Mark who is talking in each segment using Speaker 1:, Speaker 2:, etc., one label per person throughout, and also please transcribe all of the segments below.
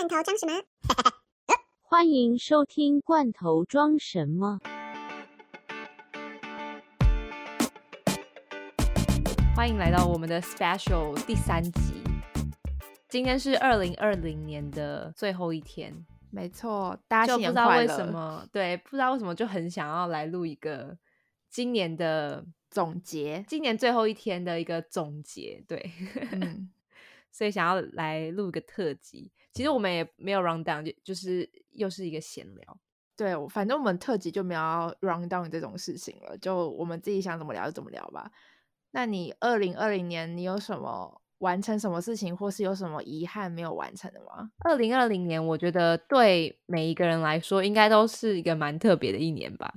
Speaker 1: 罐头装什么？
Speaker 2: 欢迎收听《罐头装什么》。
Speaker 3: 欢迎来到我们的 special 第三集。今天是二零二零年的最后一天，
Speaker 4: 没错，大家
Speaker 3: 就不
Speaker 4: 新年快乐
Speaker 3: 知道为什么，对，不知道为什么就很想要来录一个今年的
Speaker 4: 总结，
Speaker 3: 今年最后一天的一个总结，对，
Speaker 4: 嗯，
Speaker 3: 所以想要来录一个特辑。其实我们也没有 round down，就就是又是一个闲聊。
Speaker 4: 对，我反正我们特辑就没有要 round down 这种事情了，就我们自己想怎么聊就怎么聊吧。那你二零二零年你有什么完成什么事情，或是有什么遗憾没有完成的吗？
Speaker 3: 二零二零年，我觉得对每一个人来说，应该都是一个蛮特别的一年吧，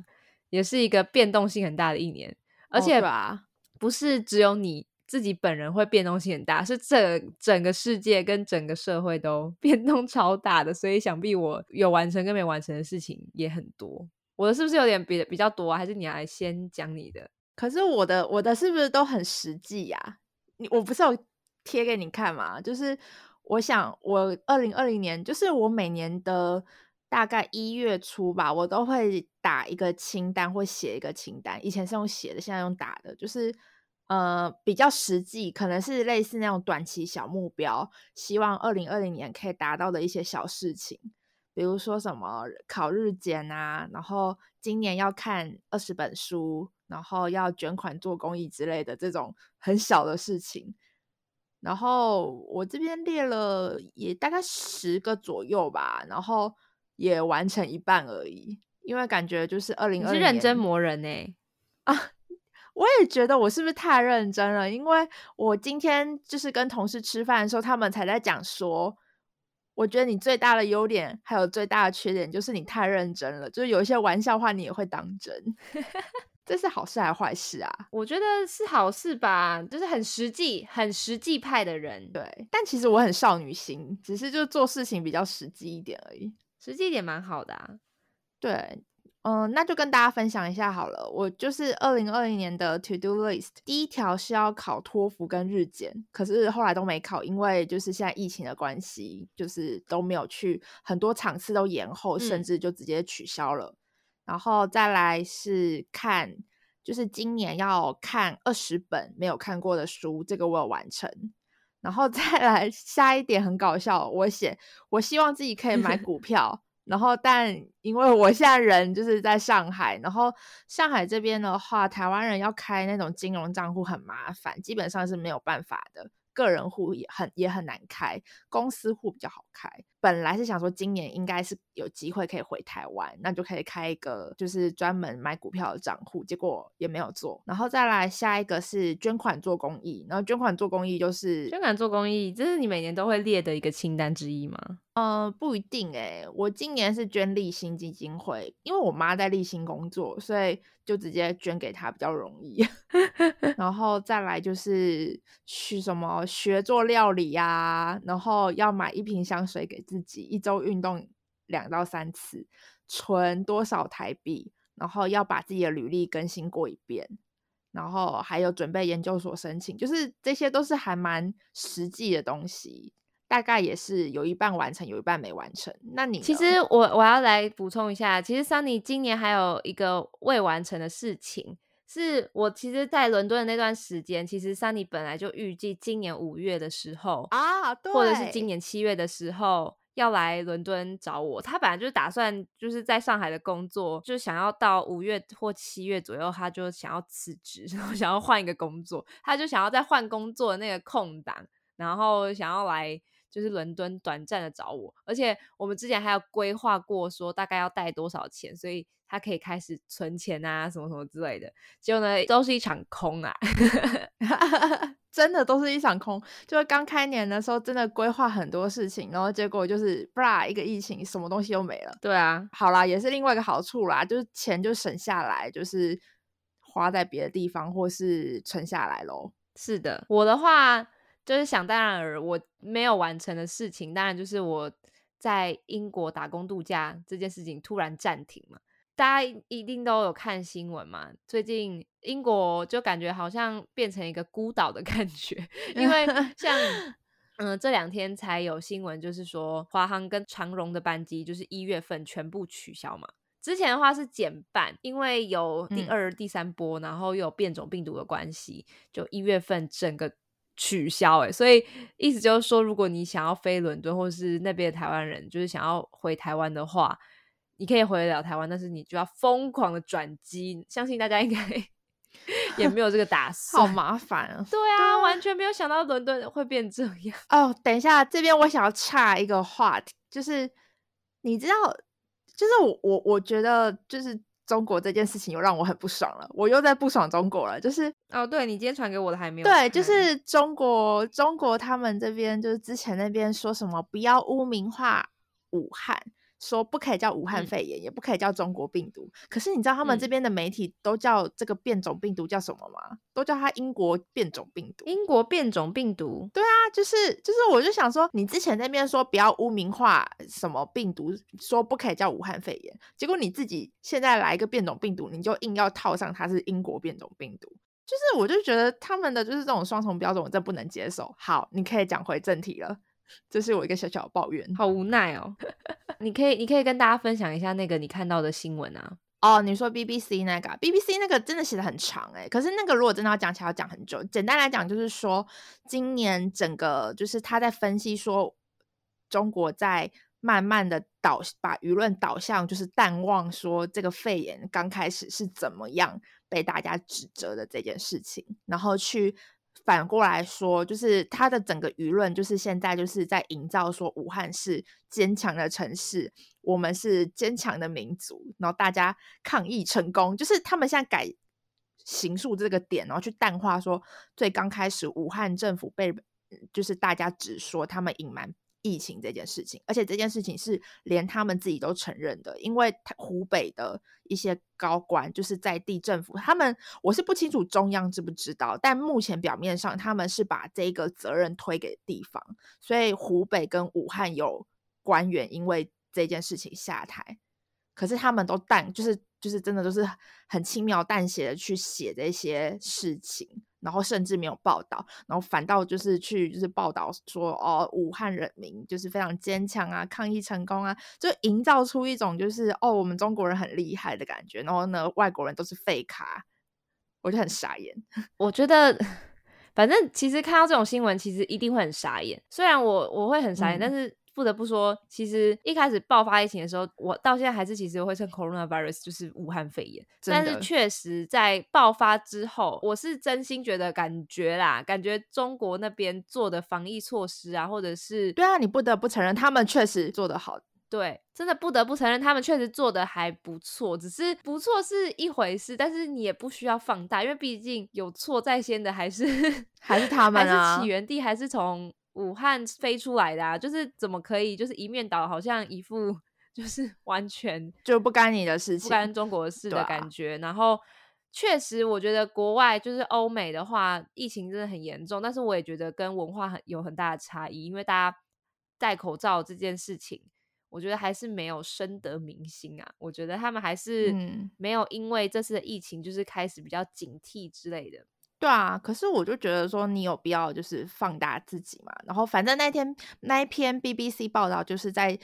Speaker 3: 也是一个变动性很大的一年，而
Speaker 4: 哦
Speaker 3: 且
Speaker 4: 对啊，
Speaker 3: 不是只有你自己本人会变动性很大，是整整个世界跟整个社会都 变动超大的，所以想必我有完成跟没完成的事情也很多。我的是不是有点比比较多？还是你来先讲你的？
Speaker 4: 可是我的我的是不是都很实际呀、你我不是有贴给你看吗？就是我想我二零二零年，就是我每年的大概一月初吧，我都会打一个清单或写一个清单。以前是用写的，现在用打的，就是呃比较实际，可能是类似那种短期小目标，希望二零二零年可以达到的一些小事情。比如说什么考日检啊，然后今年要看二十本书，然后要捐款做公益之类的这种很小的事情。然后我这边列了也大概十个左右吧，然后也完成一半而已，因为感觉就是二零二
Speaker 3: 你是认真磨人呢、
Speaker 4: 我也觉得我是不是太认真了？因为我今天就是跟同事吃饭的时候，他们才在讲说，我觉得你最大的优点还有最大的缺点就是你太认真了，就是有一些玩笑话你也会当真，这是好事还是坏事啊？
Speaker 3: 我觉得是好事吧，就是很实际、很实际派的人，
Speaker 4: 对，但其实我很少女心，只是就做事情比较实际一点而已。
Speaker 3: 实际一点蛮好的啊。
Speaker 4: 对，嗯，那就跟大家分享一下好了。我就是二零二零年的 To Do List，第一条是要考托福跟日检，可是后来都没考，因为就是现在疫情的关系，就是都没有去，很多场次都延后，甚
Speaker 3: 嗯
Speaker 4: 至就直接取消了。然后再来是看，就是今年要看二十本没有看过的书，这个我有完成。然后再来 下一点很搞笑，我写我希望自己可以买 股票，然后但因为我现在人就是在上海，然后上海这边的话，台湾人要开那种金融账户很麻烦，基本上是没有办法的。个人户也很也很难开，公司户比较好开。本来是想说今年应该是有机会可以回台湾，那就可以开一个就是专门买股票的账户，结果也没有做。然后再来下一个是捐款做公益，然后捐款做公益就是
Speaker 3: 捐款做公益，这是你每年都会列的一个清单之一吗？
Speaker 4: 呃，不一定诶、我今年是捐立新基金会，因为我妈在立新工作，所以就直接捐给她比较容易。然后再来就是去什么学做料理呀、然后要买一瓶香水给自己，一周运动两到三次，存多少台币，然后要把自己的履历更新过一遍。然后还有准备研究所申请，就是这些都是还蛮实际的东西，大概也是有一半完成，有一半没完成。那你
Speaker 3: 其实我我要来补充一下，其实 Sunny 今年还有一个未完成的事情，是我其实，在伦敦的那段时间，其实 Sunny 本来就预计今年五月的时候，
Speaker 4: 啊，对，
Speaker 3: 或者是今年七月的时候要来伦敦找我。他本来就是打算就是在上海的工作，就想要到五月或七月左右，他就想要辞职，然 后想要换一个工作，他就想要在换工作的那个空档，然后想要来。就是伦敦短暂的找我，而且我们之前还有规划过说大概要带多少钱，所以他可以开始存钱啊，什么什么之类的。结果呢，都是一场空啊！
Speaker 4: 真的都是一场空。就是刚开年的时候，真的规划很多事情，然后结果就是吧，一个疫情，什么东西都没了。
Speaker 3: 对啊，
Speaker 4: 好啦，也是另外一个好处啦，就是钱就省下来，就是花在别的地方或是存下来喽。
Speaker 3: 是的，我的话就是想当然尔，我没有完成的事情，当然就是我在英国打工度假这件事情突然暂停嘛。大家一定都有看新闻嘛，最近英国就感觉好像变成一个孤岛的感觉，因为像 嗯，这两天才有新闻，就是说华航跟长荣的班机就是一月份全部取消嘛。之前的话是减半，因为有第
Speaker 4: 嗯
Speaker 3: 二、第三波，然后又有变种病毒的关系，就一月份整个取消。哎，所以意思就是说，如果你想要飞伦敦，或是那边的台湾人，就是想要回台湾的话，你可以回得了台湾，但是你就要疯狂的转机。相信大家应该 也没有这个打算好。
Speaker 4: 麻烦啊！
Speaker 3: 对啊，完全没有想到伦敦会变这样。
Speaker 4: 哦，等一下，这边我想要岔一个话题，就是你知道，就是我我我觉得就是中国这件事情又让我很不爽了，我又在不爽中国了，就是
Speaker 3: 哦，对你今天传给我的还没有
Speaker 4: 对，就是中国中国他们这边就是之前那边说什么不要污名化武汉。说不可以叫武汉
Speaker 3: 嗯
Speaker 4: 肺炎，也不可以叫中国病毒。可是你知道他们这
Speaker 3: 嗯
Speaker 4: 边的媒体都叫这个变种病毒叫什么吗？都叫它英国变种病毒。
Speaker 3: 英国变种病毒。
Speaker 4: 对啊，就是就是，我就想说，你之前那边说不要污名化什么病毒，说不可以叫武汉肺炎，结果你自己现在来一个变种病毒，你就硬要套上它是英国变种病毒，就是我就觉得他们的就是这种双重标准，我真不能接受。好，你可以讲回正题了，这是我一个小小的抱怨。
Speaker 3: 好无奈哦。你可以，你可以跟大家分享一下那个你看到的新闻啊。
Speaker 4: 哦，你说 BBC 那个啊，BBC 那个真的写的很长诶、可是那个如果真的要讲起来，要讲很久。简单来讲，就是说今年整个就是他在分析说，中国在慢慢的导把舆论导向就是淡忘说这个肺炎刚开始是怎么样被大家指责的这件事情，然后去反过来说，就是他的整个舆论就是现在就是在营造说武汉是坚强的城市，我们是坚强的民族，然后大家抗疫成功，就是他们现在改行诉这个点，然后去淡化说最刚开始武汉政府被就是大家只说他们隐瞒疫情这件事情，而且这件事情是连他们自己都承认的，因为湖北的一些高官就是在地政府，他们我是不清楚中央知不知道，但目前表面上他们是把这个责任推给地方，所以湖北跟武汉有官员因为这件事情下台，可是他们都淡，就是就是真的都是很轻描淡写的去写这些事情，然后甚至没有报道，然后反倒就是去就是报道说哦，武汉人民就是非常坚强啊，抗疫成功啊，就营造出一种就是哦，我们中国人很厉害的感觉，然后呢，外国人都是废咖，我就很傻眼。
Speaker 3: 我觉得，反正其实看到这种新闻，其实一定会很傻眼。虽然我我会很傻眼，
Speaker 4: 嗯
Speaker 3: 但是不得不说，其实一开始爆发疫情的时候，我到现在还是其实会称 coronavirus 就是武汉肺炎。但是确实在爆发之后，我是真心觉得感觉啦，感觉中国那边做的防疫措施啊，或者是
Speaker 4: 对啊，你不得不承认，他们确实做得好。
Speaker 3: 对，真的不得不承认，他们确实做的还不错。只是不错是一回事，但是你也不需要放大，因为毕竟有错在先的还是
Speaker 4: 还是他 们
Speaker 3: 还
Speaker 4: 啊
Speaker 3: 是起源地还是从武汉飞出来的啊。就是怎么可以就是一面倒，好像一副 就是完全
Speaker 4: 就不干你的事情，
Speaker 3: 不干中国的事的感觉。然后确实，我觉得国外就是欧美的话，疫情真的很严重，但是我也觉得跟文化很有很大的差异，因为大家戴口罩这件事情。我觉得还是没有深得民心啊！我觉得他们还是
Speaker 4: 嗯
Speaker 3: 没有因为这次的疫情就是开始比较警惕之类的。
Speaker 4: 对啊，可是我就觉得说，你有必要就是放大自己嘛？然后反正那天那一篇 BBC 报道就是在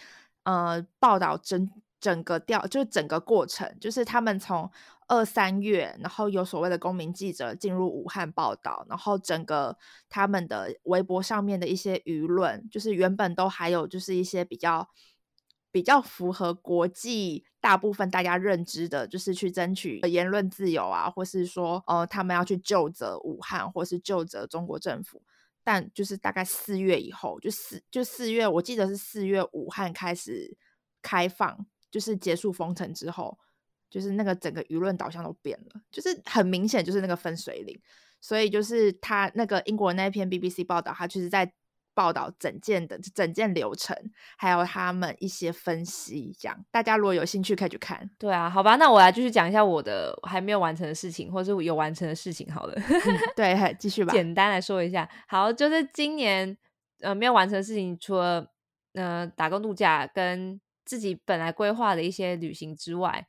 Speaker 4: 呃报道整整个调，就整个过程，就是他们从二三月，然后有所谓的公民记者进入武汉报道，然后整个他们的微博上面的一些舆论，就是原本都还有就是一些比较。比较符合国际大部分大家认知的，就是去争取言论自由啊，或是说，呃，他们要去救责武汉，或是救责中国政府。但就是大概四月以后，就四就四月，我记得是四月武汉开始开放，就是结束封城之后，就是那个整个舆论导向都变了，就是很明显就是那个分水岭。所以就是他那个英国那篇 BBC 报道，他就是在。报道整件的整件流程，还有他们一些分析，这样大家如果有兴趣可以去看。
Speaker 3: 对啊，好吧，那我来继续讲一下我的还没有完成的事情，或是有完成的事情。好了，
Speaker 4: 嗯、对，继续吧。
Speaker 3: 简单来说一下，好，就是今年呃没有完成的事情，除了呃打工度假跟自己本来规划的一些旅行之外，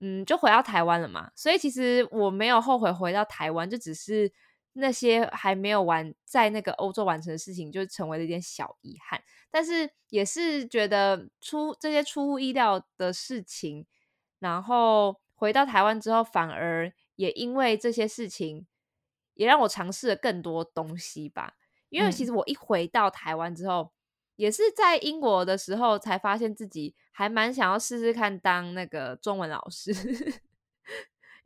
Speaker 3: 嗯，就回到台湾了嘛。所以其实我没有后悔回到台湾，就只是那些还没有完在那个欧洲完成的事情，就成为了一点小遗憾。但是也是觉得出这些出乎意料的事情，然后回到台湾之后，反而也因为这些事情，也让我尝试了更多东西吧。因为其实我一回到台湾之后，也是在英国的时候才发现自己还蛮想要试试看当那个中文老师。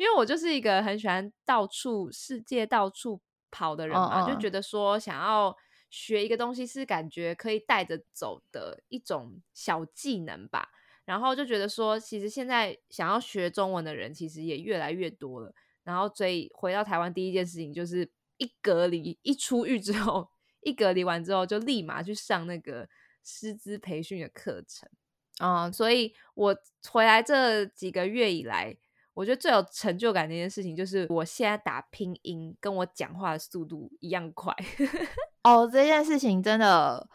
Speaker 3: 因为我就是一个很喜欢到处世界到处跑的人嘛，就觉得说想要学一个东西是感觉可以带着走的一种小技能吧。然后就觉得说，其实现在想要学中文的人其实也越来越多了。然后所以回到台湾第一件事情就是一隔离一出狱之后，一隔离完之后就立马去上那个师资培训的课程啊。所以我回来这几个月以来。我觉得最有成就感的一件事情，就是我现在打拼音跟我讲话的速度一样快。
Speaker 4: 哦，这件事情真的，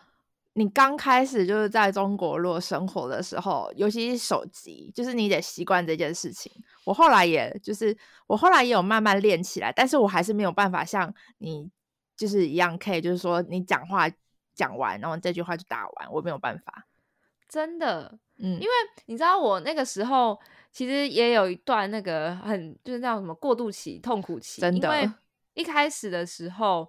Speaker 4: 你刚开始就是在中国落生活的时候，尤其是手机，就是你得习惯这件事情。我后来也就是我后来也有慢慢练起来，但是我还是没有办法像你就是一样，可以就是说你讲话讲完，然后这句话就打完，我没有办法。
Speaker 3: 真的，嗯，因为你知道我那个时候。其实也有一段那个很就是那种什么过渡期、痛苦期，
Speaker 4: 真的。
Speaker 3: 因为一开始的时候，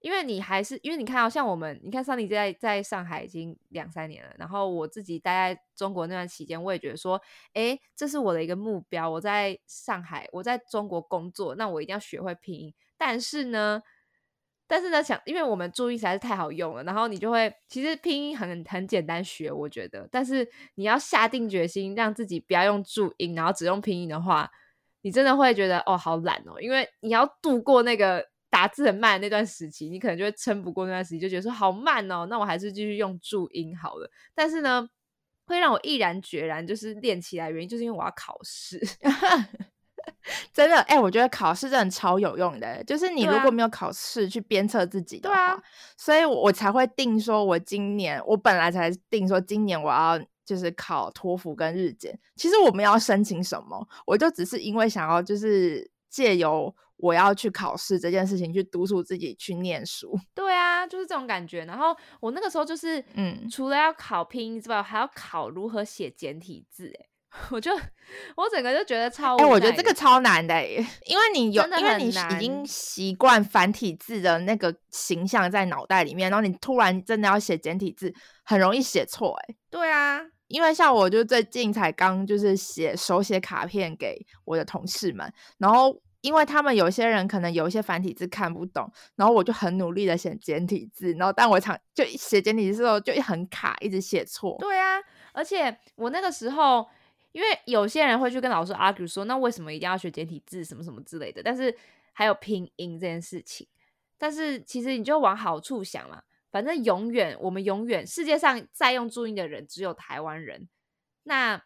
Speaker 3: 因为你还是因为你看，像我们，你看桑尼在在上海已经两三年了，然后我自己待在中国那段期间，我也觉得说，哎，这是我的一个目标。我在上海，我在中国工作，那我一定要学会拼音。但是呢。但是呢，想因为我们注音实在是太好用了，然后你就会其实拼音很很简单学，我觉得。但是你要下定决心让自己不要用注音，然后只用拼音的话，你真的会觉得哦好懒哦，因为你要度过那个打字很慢那段时期，你可能就会撑不过那段时期，就觉得说好慢哦，那我还是继续用注音好了。但是呢，会让我毅然决然就是练起来，原因就是因为我要考试。
Speaker 4: 真的，哎，我觉得考试真的超有用的。就是你如果没有考试去鞭策自己的话，所以我才会定说，我今年我本来才定说，今年我要就是考托福跟日检。其实我们要申请什么，我就只是因为想要就是借由我要去考试这件事情去督促自己去念书。
Speaker 3: 对啊，就是这种感觉。然后我那个时候就是，嗯，除了要考拼音之外，还要考如何写简体字。哎。我就我整个就觉得超，
Speaker 4: 哎，我觉得这个超难的，因为你有，因为你已经习惯繁体字的那个形象在脑袋里面，然后你突然真的要写简体字，很容易写错，哎。
Speaker 3: 对啊，
Speaker 4: 因为像我就最近才刚就是写手写卡片给我的同事们，然后因为他们有些人可能有一些繁体字看不懂，然后我就很努力的写简体字，然后但我常就写简体字的时候就很卡，一直写错。
Speaker 3: 对啊，而且我那个时候。因为有些人会去跟老师 argue 说，那为什么一定要学简体字什么什么之类的？但是还有拼音这件事情，但是其实你就往好处想嘛，反正永远我们永远世界上在用注音的人只有台湾人，那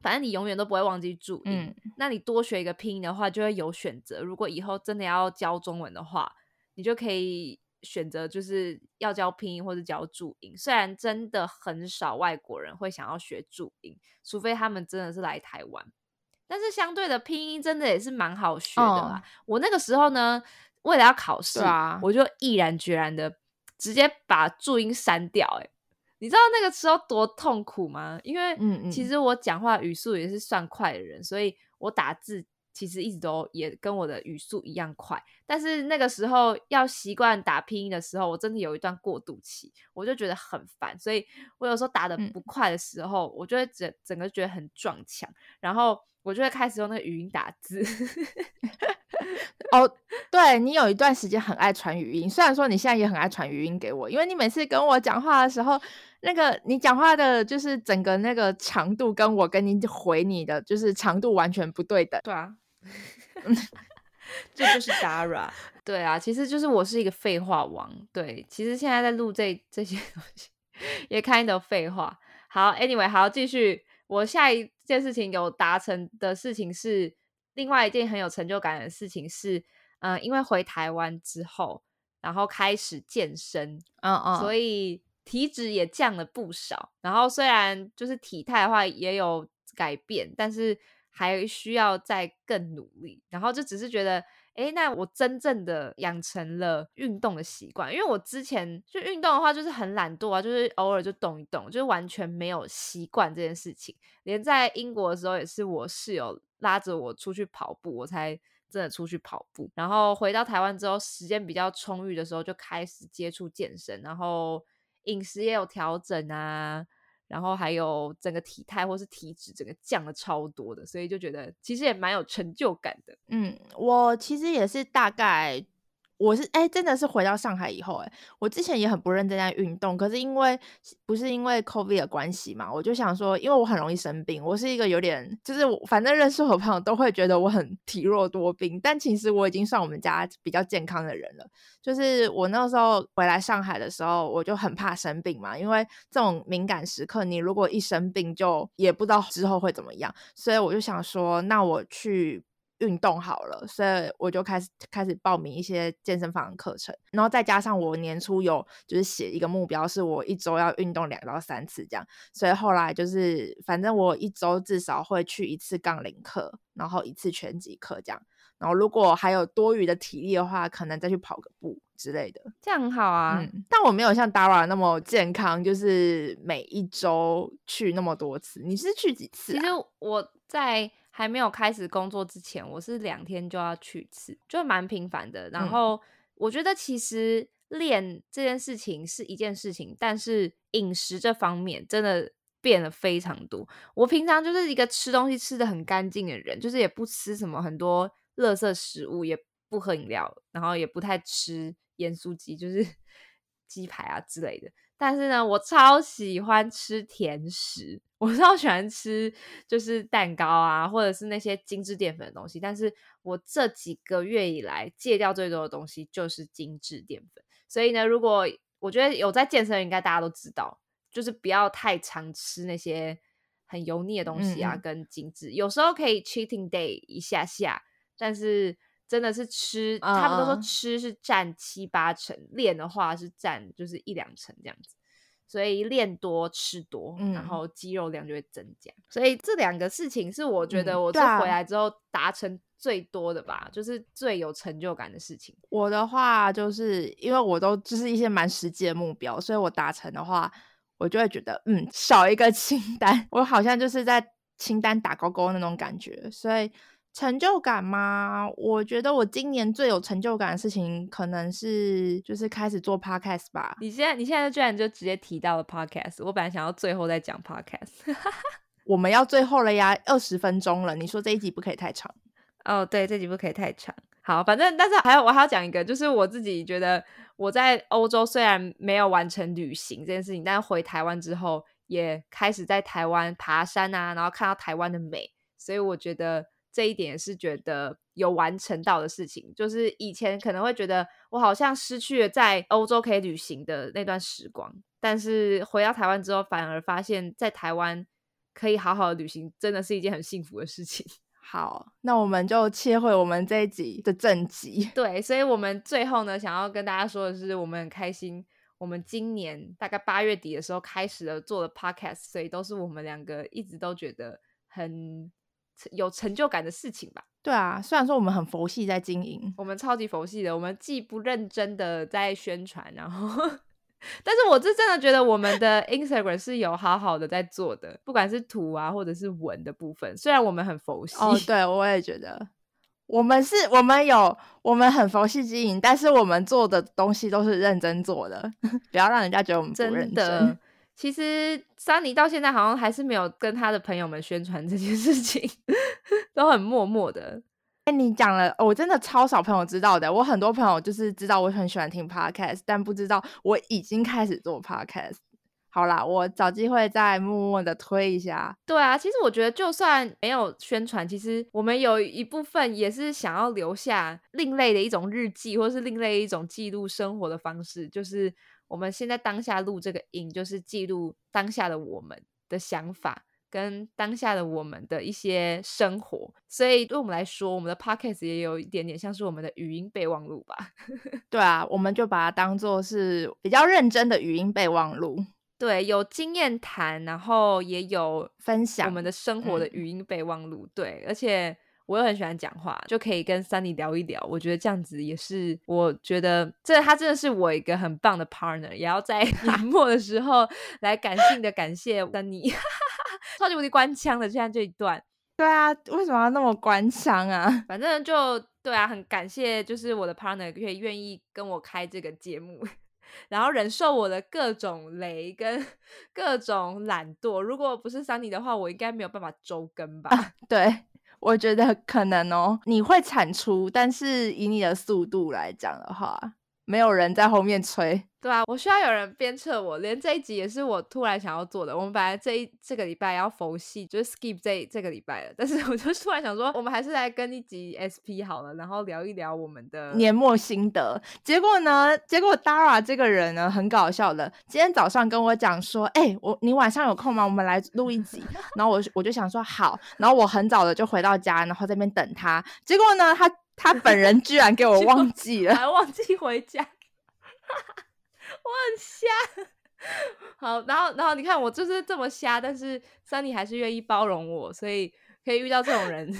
Speaker 3: 反正你永远都不会忘记注音。那你多学一个拼音的话，就会有选择。如果以后真的要教中文的话，你就可以。选择就是要教拼音或者教注音，虽然真的很少外国人会想要学注音，除非他们真的是来台湾。但是相对的拼音真的也是蛮好学的啦。我那个时候呢，为了要考试啊，我就毅然决然的直接把注音删掉。哎，你知道那个时候多痛苦吗？因为其实我讲话语速也是算快的人，所以我打字。其实一直都也跟我的语速一样快，但是那个时候要习惯打拼音的时候，我真的有一段过渡期，我就觉得很烦，所以我有时候打的不快的时候，我就会整整个觉得很撞墙，然后我就会开始用那个语音打字。
Speaker 4: 哦，对你有一段时间很爱传语音，虽然说你现在也很爱传语音给我，因为你每次跟我讲话的时候，那个你讲话的就是整个那个长度跟我跟你回你的就是长度完全不对等。
Speaker 3: 对啊。这就是 Dara，对啊，其实就是我是一个废话王。对，其实现在在录这这些东西，也 kind of 废话。好，Anyway，好，继续。我下一件事情有达成的事情是，另外一件很有成就感的事情是，嗯，因为回台湾之后，然后开始健身，嗯嗯，所以体脂也降了不少。然后虽然就是体态的话也有改变，但是。还需要再更努力，然后就只是觉得，诶，那我真正的养成了运动的习惯。因为我之前就运动的话，就是很懒惰啊，就是偶尔就动一动，就是完全没有习惯这件事情。连在英国的时候，也是我室友拉着我出去跑步，我才真的出去跑步。然后回到台湾之后，时间比较充裕的时候，就开始接触健身，然后饮食也有调整啊。然后还有整个体态或是体脂，整个降了超多的，所以就觉得其实也蛮有成就感的。
Speaker 4: 嗯，我其实也是大概。我是哎，真的是回到上海以后哎，我之前也很不认真在运动，可是因为不是因为 COVID 的关系嘛，我就想说，因为我很容易生病，我是一个有点就是反正认识我朋友都会觉得我很体弱多病，但其实我已经算我们家比较健康的人了。就是我那时候回来上海的时候，我就很怕生病嘛，因为这种敏感时刻，你如果一生病，就也不知道之后会怎么样，所以我就想说，那我去。运动好了，所以我就开始开始报名一些健身房的课程，然后再加上我年初有就是写一个目标，是我一周要运动两到三次这样，所以后来就是反正我一周至少会去一次杠铃课，然后一次拳击课这样，然后如果还有多余的体力的话，可能再去跑个步之类的，
Speaker 3: 这样很好啊。
Speaker 4: 但我没有像 Dara 那么健康，就是每一周去那么多次。你是去几次？
Speaker 3: 其实我在。还没有开始工作之前，我是两天就要去一次，就蛮频繁的。然后我觉得其实练这件事情是一件事情，但是饮食这方面真的变了非常多。我平常就是一个吃东西吃的很干净的人，就是也不吃什么很多垃圾食物，也不喝饮料，然后也不太吃盐酥鸡，就是 鸡排啊之类的。但是呢，我超喜欢吃甜食，我 超喜欢吃就是蛋糕啊，或者是那些精致淀粉的东西。但是我这几个月以来戒掉最多的东西就是精致淀粉。所以呢，如果我觉得有在健身，应该大家都知道，就是不要太常吃那些很油腻的东西啊，跟精致。有时候可以 cheating day 一下下，但是。真的是吃，他们都说吃是占七八成，练的话是占就是一两成这样子，所以练多吃多，然后肌肉量就会增加。所以这两个事情是我觉得我这回来之后达成最多的吧，就是最有成就感的事情。
Speaker 4: 我的话就是因为我都就是一些蛮实际的目标，所以我达成的话，我就会觉得嗯，少一个清单，我好像就是在清单打勾勾那种感觉，所以。成就感吗？我觉得我今年最有成就感的事情，可能是就是开始做 podcast 吧。
Speaker 3: 你现在你现在居然就直接提到了 podcast，我本来想要最后再讲 podcast。
Speaker 4: 我们要最后了呀，二十分钟了。你说这一集不可以太长？
Speaker 3: 哦，对，这集不可以太长。好，反正但是还有我还要讲一个，就是我自己觉得我在欧洲虽然没有完成旅行这件事情，但是回台湾之后也开始在台湾爬山啊，然后看到台湾的美，所以我觉得。这一点是觉得有完成到的事情，就是以前可能会觉得我好像失去了在欧洲可以旅行的那段时光，但是回到台湾之后，反而发现，在台湾可以好好的旅行，真的是一件很幸福的事情。
Speaker 4: 好，那我们就切回我们这一集的正集。
Speaker 3: 对，所以我们最后呢，想要跟大家说的是，我们很开心，我们今年大概八月底的时候开始了做的 podcast，所以都是我们两个一直都觉得很。有成就感的事情吧。
Speaker 4: 对啊，虽然说我们很佛系在经营，
Speaker 3: 我们超级佛系的，我们既不认真的在宣传，然后，但是我是真的觉得我们的 Instagram 是有好好的在做的，不管是图啊或者是文的部分，虽然我们很佛系。
Speaker 4: 哦，对，我也觉得我们是，我们有，我们很佛系经营，但是我们做的东西都是认真做的，不要让人家觉得我们不认真。
Speaker 3: 其实桑尼到现在好像还是没有跟他的朋友们宣传这件事情，都很默默的。
Speaker 4: 哎，你讲了，我真的超少朋友知道的。我很多朋友就是知道我很喜欢听 podcast，但不知道我已经开始做 podcast。好啦，我找机会再默默的推一下。
Speaker 3: 对啊，其实我觉得就算没有宣传，其实我们有一部分也是想要留下另类的一种日记，或是另类一种记录生活的方式，就是。我们现在当下录这个音，就是记录当下的我们的想法，跟当下的我们的一些生活。所以对我们来说，我们的 podcast 也有一点点像是我们的语音备忘录吧。
Speaker 4: 对啊，我们就把它当做是比较认真的语音备忘录。
Speaker 3: 对，有经验谈，然后也有
Speaker 4: 分享
Speaker 3: 我们的生活的语音备忘录。对，而且我又很喜欢讲话，就可以跟 Sunny 聊一聊。我觉得这样子也是，我觉得这他真的是我一个很棒的 partner，也要在 年末的时候来感性的感谢 Sunny，超级无敌官腔的，现在这一段。
Speaker 4: 对啊，为什么要那么官腔啊？
Speaker 3: 反正就对啊，很感谢，就是我的 partner 可以愿意跟我开这个节目。然后忍受我的各种雷跟各种懒惰，如果不是桑尼的话，我应该没有办法周更吧？
Speaker 4: 对，我觉得可能哦，你会产出，但是以你的速度来讲的话，没有人在后面催。
Speaker 3: 对啊，我需要有人鞭策我。连这一集也是我突然想要做的。我们本来这一这个礼拜要佛系，就是 skip 这这个礼拜了。但是我就突然想说，我们还是来跟一集 SP 好了，然后聊一聊我们的
Speaker 4: 年末心得。结果呢，结果 Dara 这个人呢，很搞笑的。今天早上跟我讲说，哎，我你晚上有空吗？我们来录一集。然后我我就想说好。然后我很早的就回到家，然后在那边等他。结果呢，他他本人居然给我 忘记了，
Speaker 3: 还忘记回家。我很瞎，好，然后，然后你看我就是这么瞎，但是 Sunny 还是愿意包容我，所以可以遇到这种人。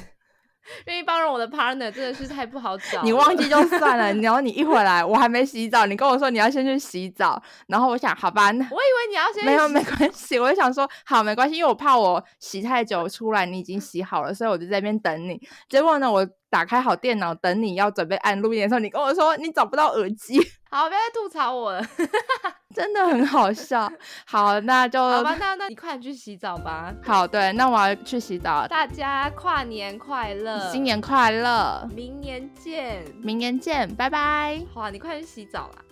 Speaker 3: 愿意包容我的 partner 真的是太不好找。
Speaker 4: 你忘记就算了，然后你一回来，我还没洗澡，你跟我说你要先去洗澡，然后我想，好吧，那
Speaker 3: 我以为你要先
Speaker 4: 没有没关系，我就想说好没关系，因为我怕我洗太久出来你已经洗好了，所以我就在那边等你。结果呢，我打开好电脑等你要准备按录音的时候，你跟我说你找不到耳机。
Speaker 3: 好，不要再吐槽我了，
Speaker 4: 真的很好笑。好，那就
Speaker 3: 好吧，那那你快点去洗澡吧。
Speaker 4: 好，对，那我要去洗澡。
Speaker 3: 大家跨年快乐，
Speaker 4: 新年快乐，
Speaker 3: 明年见，
Speaker 4: 明年见，拜拜。
Speaker 3: 好啊，你快去洗澡啦。